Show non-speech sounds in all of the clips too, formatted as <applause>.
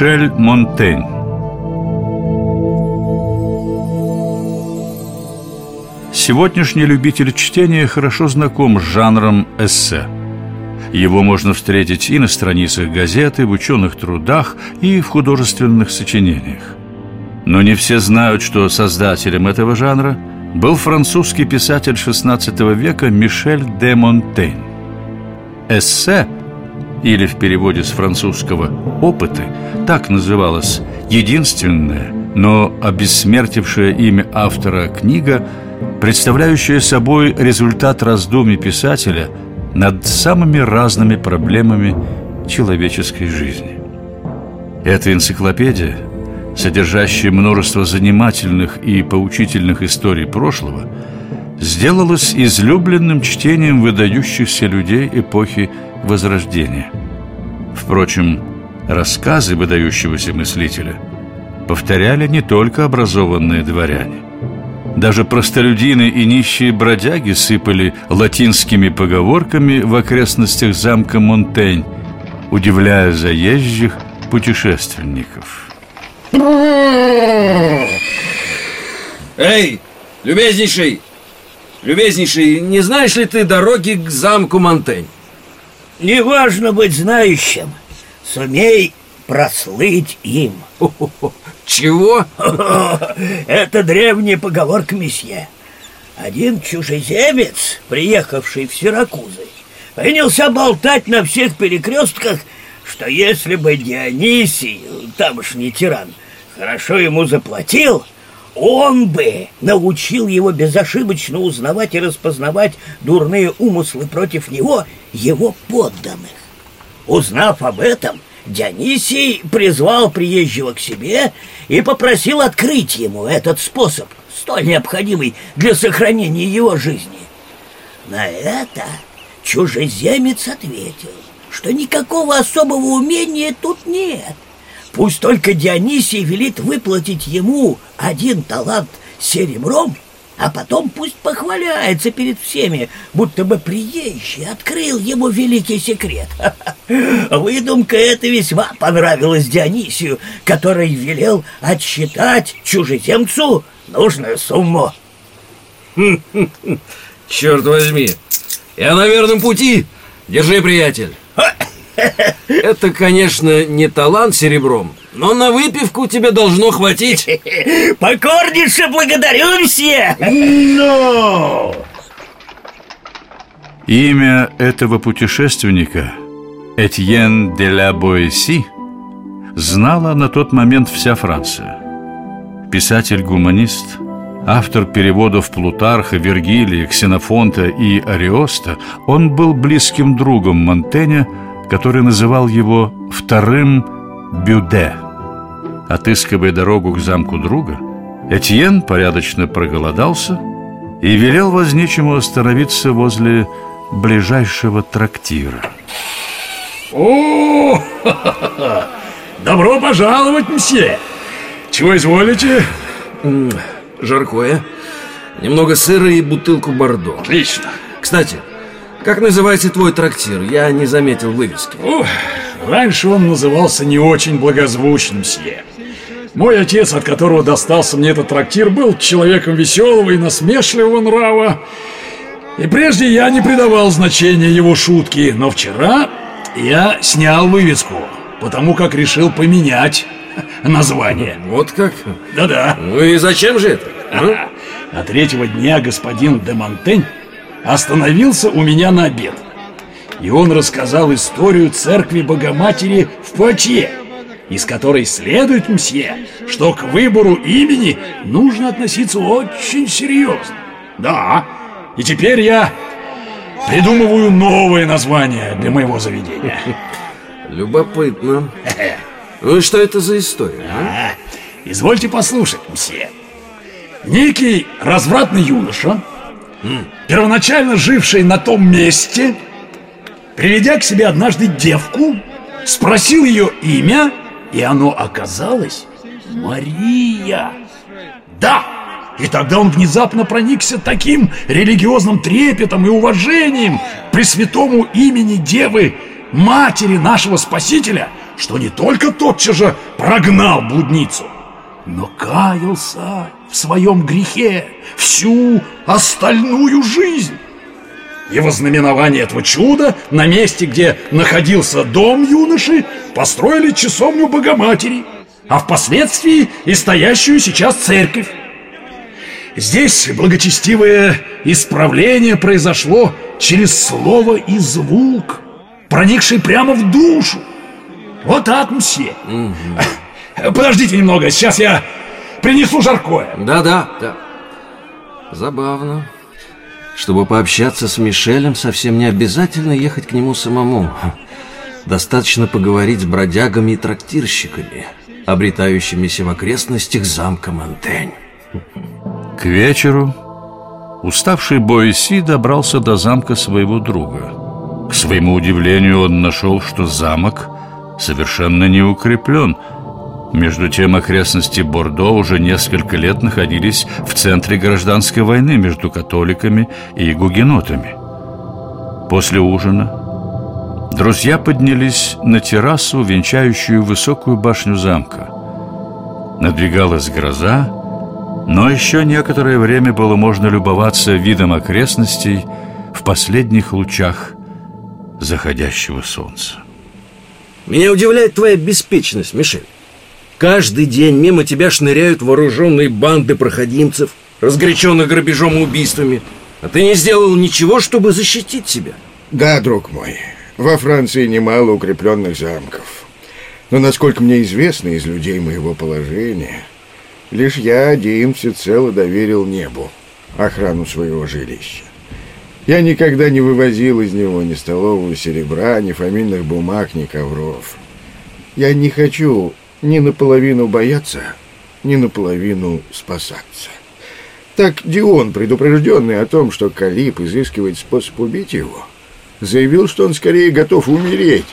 Мишель Монтень Сегодняшний любитель чтения хорошо знаком с жанром эссе. Его можно встретить и на страницах газеты, в ученых трудах, и в художественных сочинениях. Но не все знают, что создателем этого жанра был французский писатель XVI века Мишель де Монтень. Эссе, или в переводе с французского «опыты», так называлась единственная, но обессмертившая имя автора книга – представляющая собой результат раздумий писателя над самыми разными проблемами человеческой жизни. Эта энциклопедия, содержащая множество занимательных и поучительных историй прошлого, сделалась излюбленным чтением выдающихся людей эпохи Возрождения. Впрочем, рассказы выдающегося мыслителя повторяли не только образованные дворяне. Даже простолюдины и нищие бродяги сыпали латинскими поговорками в окрестностях замка Монтень, удивляя заезжих путешественников. Эй, любезнейший! Любезнейший, не знаешь ли ты дороги к замку Монтень? Не важно быть знающим. Сумей прослыть им. <laughs> Чего? <laughs> Это древняя поговорка месье. Один чужеземец, приехавший в Сиракузы, принялся болтать на всех перекрестках, что если бы Дионисий, тамошний тиран, хорошо ему заплатил, он бы научил его безошибочно узнавать и распознавать дурные умыслы против него, его подданных. Узнав об этом, Дионисий призвал приезжего к себе и попросил открыть ему этот способ, столь необходимый для сохранения его жизни. На это чужеземец ответил, что никакого особого умения тут нет. Пусть только Дионисий велит выплатить ему один талант серебром — а потом пусть похваляется перед всеми, будто бы приезжий открыл ему великий секрет. <laughs> Выдумка эта весьма понравилась Дионисию, который велел отсчитать чужеземцу нужную сумму. <laughs> Черт возьми, я на верном пути. Держи, приятель. <laughs> Это, конечно, не талант серебром, но на выпивку тебе должно хватить. Покорнейше благодарю, все. Но! Имя этого путешественника, Этьен де ла Боэси, знала на тот момент вся Франция. Писатель-гуманист, автор переводов Плутарха, Вергилия, Ксенофонта и Ариоста, он был близким другом Монтэня – который называл его вторым Бюде. Отыскивая дорогу к замку друга, Этьен порядочно проголодался и велел возничему остановиться возле ближайшего трактира. О, <laughs> добро пожаловать, мсье! Чего изволите? Жаркое, немного сыра и бутылку бордо. Отлично. Кстати, как называется твой трактир? Я не заметил вывески. Ух, раньше он назывался не очень благозвучным, сье. Мой отец, от которого достался мне этот трактир, был человеком веселого и насмешливого нрава. И прежде я не придавал значения его шутки, но вчера я снял вывеску, потому как решил поменять <laughs> название. Вот как? Да-да. Ну и зачем же это? А? <laughs> А третьего дня господин де Монтень остановился у меня на обед. И он рассказал историю церкви Богоматери в Пуатье, из которой следует, мсье, что к выбору имени нужно относиться очень серьезно. Да, и теперь я придумываю новое название для моего заведения. Любопытно. <laughs> Ну и что это за история? А? Извольте послушать, мсье. Некий развратный юноша первоначально живший на том месте, приведя к себе однажды девку, спросил ее имя, и оно оказалось Мария. Да! И тогда он внезапно проникся таким религиозным трепетом и уважением при святому имени Девы, матери нашего Спасителя, что не только тотчас же прогнал блудницу, но каялся в своем грехе всю остальную жизнь. И во знаменование этого чуда на месте, где находился дом юноши, построили часовню Богоматери, а впоследствии и стоящую сейчас церковь. Здесь благочестивое исправление произошло через слово и звук, проникший прямо в душу. Вот так, мсье. Угу. Подождите немного, сейчас я принесу жаркое. Да-да, да. Забавно. Чтобы пообщаться с Мишелем, совсем не обязательно ехать к нему самому. Достаточно поговорить с бродягами и трактирщиками, обретающимися в окрестностях замка Монтень. К вечеру уставший Боиси добрался до замка своего друга. К своему удивлению он нашел, что замок совершенно не укреплен – между тем, окрестности Бордо уже несколько лет находились в центре гражданской войны между католиками и гугенотами. После ужина друзья поднялись на террасу, венчающую высокую башню замка. Надвигалась гроза, но еще некоторое время было можно любоваться видом окрестностей в последних лучах заходящего солнца. Меня удивляет твоя беспечность, Мишель. Каждый день мимо тебя шныряют вооруженные банды проходимцев, разгоряченных грабежом и убийствами. А ты не сделал ничего, чтобы защитить себя. Да, друг мой, во Франции немало укрепленных замков. Но, насколько мне известно из людей моего положения, лишь я один всецело доверил небу охрану своего жилища. Я никогда не вывозил из него ни столового серебра, ни фамильных бумаг, ни ковров. Я не хочу ни наполовину бояться, ни наполовину спасаться. Так Дион, предупрежденный о том, что Калип изыскивает способ убить его, заявил, что он скорее готов умереть,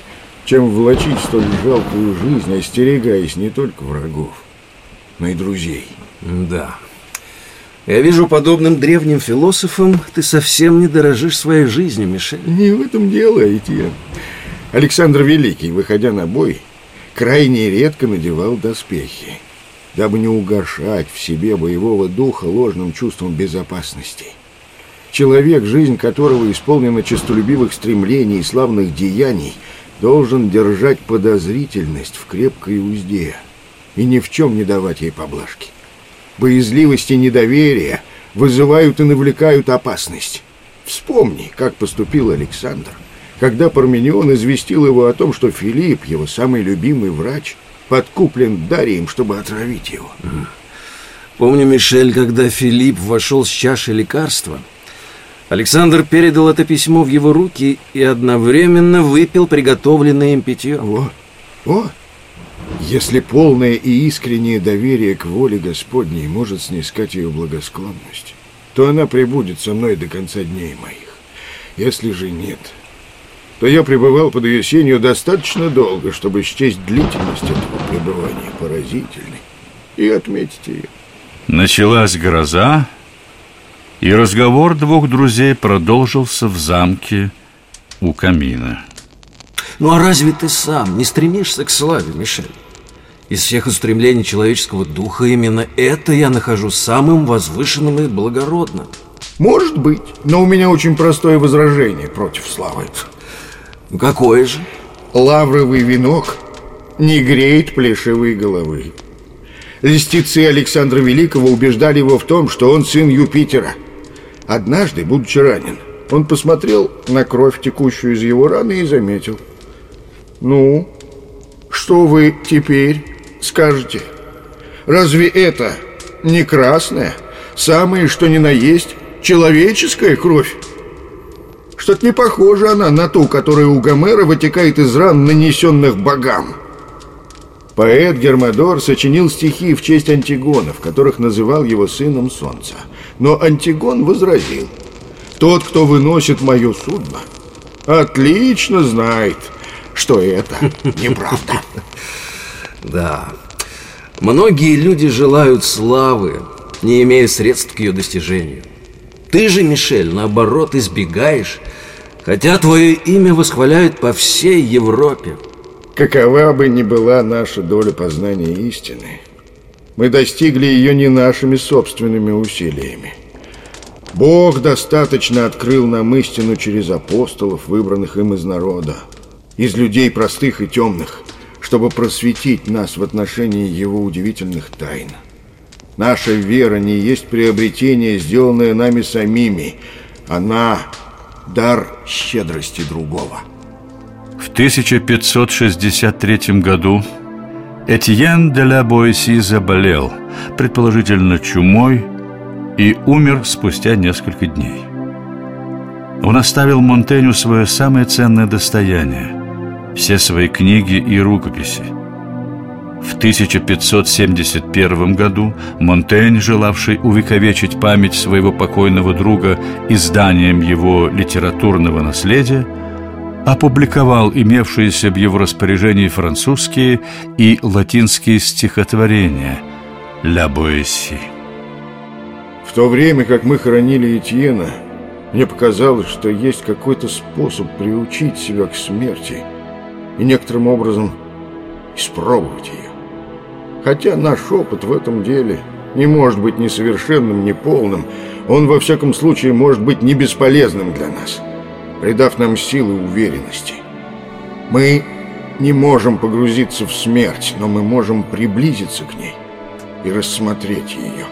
чем влачить столь жалкую жизнь, остерегаясь не только врагов, но и друзей. Да. Я вижу, подобным древним философам ты совсем не дорожишь своей жизнью, Мишель. Не в этом дело, Этьен. Александр Великий, выходя на бой, крайне редко надевал доспехи, дабы не угошать в себе боевого духа ложным чувством безопасности. Человек, жизнь которого исполнена честолюбивых стремлений и славных деяний, должен держать подозрительность в крепкой узде и ни в чем не давать ей поблажки. Боязливость и недоверие вызывают и навлекают опасность. Вспомни, как поступил Александр когда Парменион известил его о том, что Филипп, его самый любимый врач, подкуплен Дарием, чтобы отравить его. Помню, Мишель, когда Филипп вошел с чашей лекарства, Александр передал это письмо в его руки и одновременно выпил приготовленное им питье. Вот, вот. Если полное и искреннее доверие к воле Господней может снискать ее благосклонность, то она пребудет со мной до конца дней моих. Если же нет, то я пребывал под ее сенью достаточно долго, чтобы счесть длительность этого пребывания поразительной и отметить ее. Началась гроза, и разговор двух друзей продолжился в замке у камина. Ну а разве ты сам не стремишься к славе, Мишель? Из всех устремлений человеческого духа именно это я нахожу самым возвышенным и благородным. Может быть, но у меня очень простое возражение против славы. Какое же? Лавровый венок не греет плешивые головы. Листицы Александра Великого убеждали его в том, что он сын Юпитера. Однажды, будучи ранен, он посмотрел на кровь, текущую из его раны, и заметил. «Ну, что вы теперь скажете? Разве это не красная, самое что ни на есть, человеческая кровь?» Что-то не похожа она на ту, которая у Гомера вытекает из ран, нанесенных богам. Поэт Гермодор сочинил стихи в честь Антигона, в которых называл его сыном солнца. Но Антигон возразил. Тот, кто выносит мое судно, отлично знает, что это неправда. <laughs> Да, многие люди желают славы, не имея средств к ее достижению. Ты же, Мишель, наоборот, избегаешь, хотя твое имя восхваляют по всей Европе. какова бы ни была наша доля познания истины, мы достигли ее не нашими собственными усилиями. Бог достаточно открыл нам истину через апостолов, выбранных им из народа, из людей простых и темных, чтобы просветить нас в отношении его удивительных тайн. Наша вера не есть приобретение, сделанное нами самими. Она – дар щедрости другого. В 1563 году Этьен де ла Боэси заболел, предположительно чумой, и умер спустя несколько дней. Он оставил Монтеню свое самое ценное достояние – все свои книги и рукописи. В 1571 году Монтень, желавший увековечить память своего покойного друга изданием его литературного наследия, опубликовал имевшиеся в его распоряжении французские и латинские стихотворения «Ля Боэси». В то время, как мы хоронили Этьена, мне показалось, что есть какой-то способ приучить себя к смерти и некоторым образом испробовать ее. Хотя наш опыт в этом деле не может быть ни совершенным, ни полным, он во всяком случае может быть не бесполезным для нас – придав нам силы уверенности. Мы не можем погрузиться в смерть, но мы можем приблизиться к ней и рассмотреть ее.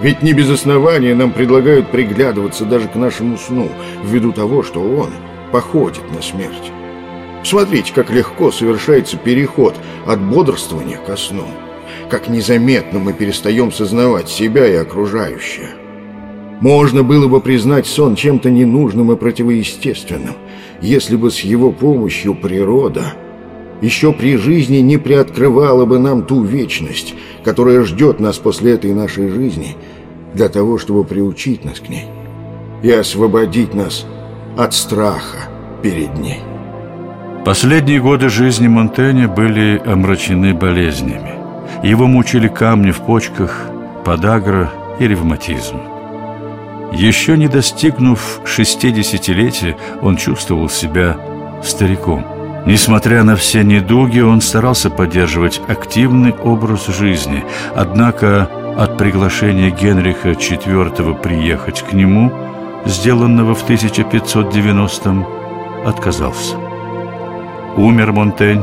Ведь не без основания нам предлагают приглядываться даже к нашему сну, ввиду того, что он походит на смерть. Смотрите, как легко совершается переход от бодрствования ко сну, как незаметно мы перестаем сознавать себя и окружающее. Можно было бы признать сон чем-то ненужным и противоестественным, если бы с его помощью природа еще при жизни не приоткрывала бы нам ту вечность, которая ждет нас после этой нашей жизни, для того, чтобы приучить нас к ней и освободить нас от страха перед ней. Последние годы жизни Монтэня были омрачены болезнями. Его мучили камни в почках, подагра и ревматизм. Еще не достигнув шестидесятилетия, он чувствовал себя стариком. Несмотря на все недуги, он старался поддерживать активный образ жизни. Однако от приглашения Генриха IV приехать к нему, сделанного в 1590-м, отказался. Умер Монтень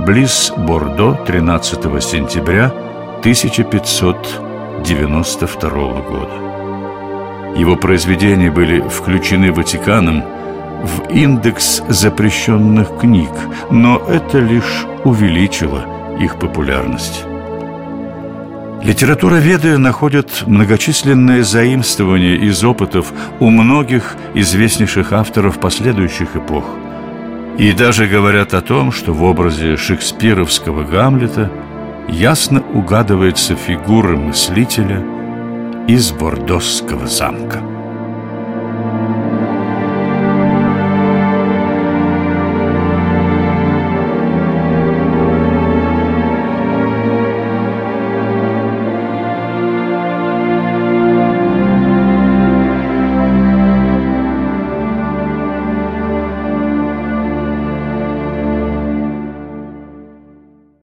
близ Бордо 13 сентября 1592 года. Его произведения были включены Ватиканом в индекс запрещенных книг, но это лишь увеличило их популярность. Литературоведы находят многочисленные заимствования из опытов у многих известнейших авторов последующих эпох. И даже говорят о том, что в образе шекспировского Гамлета ясно угадывается фигура мыслителя – из Бордосского замка.